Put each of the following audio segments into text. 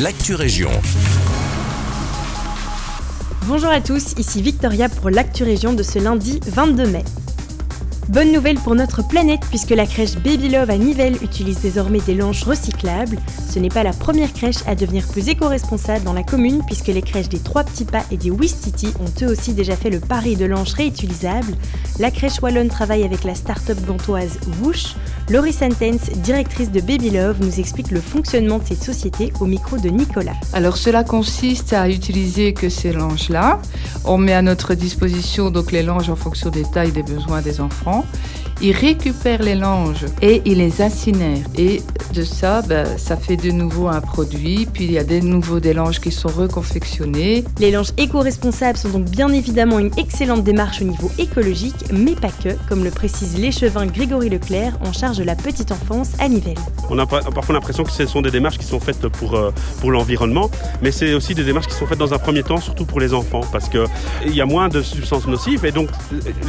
l'actu région. Bonjour à tous, ici Victoria pour l'actu région de ce lundi 22 mai. Bonne nouvelle pour notre planète puisque la crèche Baby Love à Nivelles utilise désormais des langes recyclables. Ce n'est pas la première crèche à devenir plus éco-responsable dans la commune puisque les crèches des Trois Petits Pas et des Wistiti ont eux aussi déjà fait le pari de langes réutilisables. La crèche Wallonne travaille avec la start-up gantoise Woosh. Laurie Sentence, directrice de Baby Love, nous explique le fonctionnement de cette société au micro de Nicolas. Alors cela consiste à utiliser que ces langes-là. On met à notre disposition donc les langes en fonction des tailles et des besoins des enfants. Ils récupèrent les langes et ils les incinèrent. Et de ça, ben, ça fait de nouveau un produit. Puis il y a des nouveaux des langes qui sont reconfectionnés. Les langes éco-responsables sont donc bien évidemment une excellente démarche au niveau écologique, mais pas que, comme le précise l'échevin Grégory Leclerc en charge de la petite enfance à Nivelles. On a parfois l'impression que ce sont des démarches qui sont faites pour, euh, pour l'environnement, mais c'est aussi des démarches qui sont faites dans un premier temps, surtout pour les enfants, parce qu'il y a moins de substances nocives et donc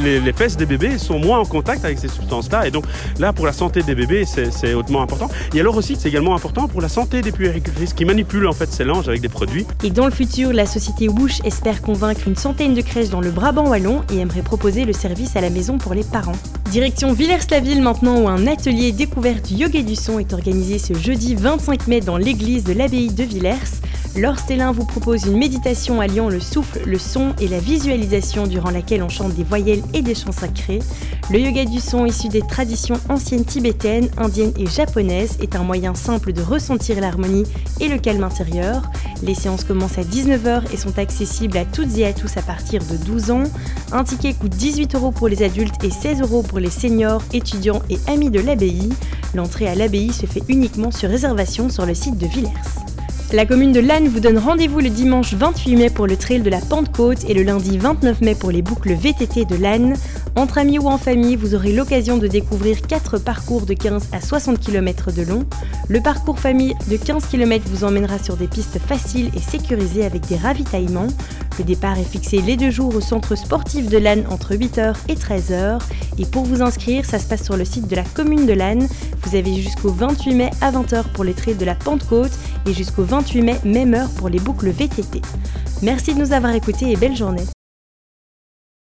les, les fesses des bébés sont moins en contact avec ces substances-là. Et donc là, pour la santé des bébés, c'est hautement important. Et alors aussi, c'est également important pour la santé des puéricultrices qui manipulent en fait ces langes avec des produits. Et dans le futur, la société Woosh espère convaincre une centaine de crèches dans le Brabant wallon et aimerait proposer le service à la maison pour les parents. Direction Villers-la-Ville maintenant où un atelier découverte du yoga du son est organisé ce jeudi 25 mai dans l'église de l'abbaye de Villers. Laure Stellin vous propose une méditation alliant le souffle, le son et la visualisation durant laquelle on chante des voyelles et des chants sacrés. Le yoga du son issu des traditions anciennes tibétaines, indiennes et japonaises est un moyen simple de ressentir l'harmonie et le calme intérieur. Les séances commencent à 19h et sont accessibles à toutes et à tous à partir de 12 ans. Un ticket coûte 18 euros pour les adultes et 16 euros pour les seniors, étudiants et amis de l'abbaye. L'entrée à l'abbaye se fait uniquement sur réservation sur le site de Villers. La commune de Lannes vous donne rendez-vous le dimanche 28 mai pour le trail de la Pentecôte et le lundi 29 mai pour les boucles VTT de Lannes. Entre amis ou en famille, vous aurez l'occasion de découvrir 4 parcours de 15 à 60 km de long. Le parcours famille de 15 km vous emmènera sur des pistes faciles et sécurisées avec des ravitaillements. Le départ est fixé les deux jours au centre sportif de Lannes entre 8h et 13h. Et pour vous inscrire, ça se passe sur le site de la commune de Lannes. Vous avez jusqu'au 28 mai à 20h pour les trails de la Pentecôte et jusqu'au 28 mai, même heure pour les boucles VTT. Merci de nous avoir écoutés et belle journée.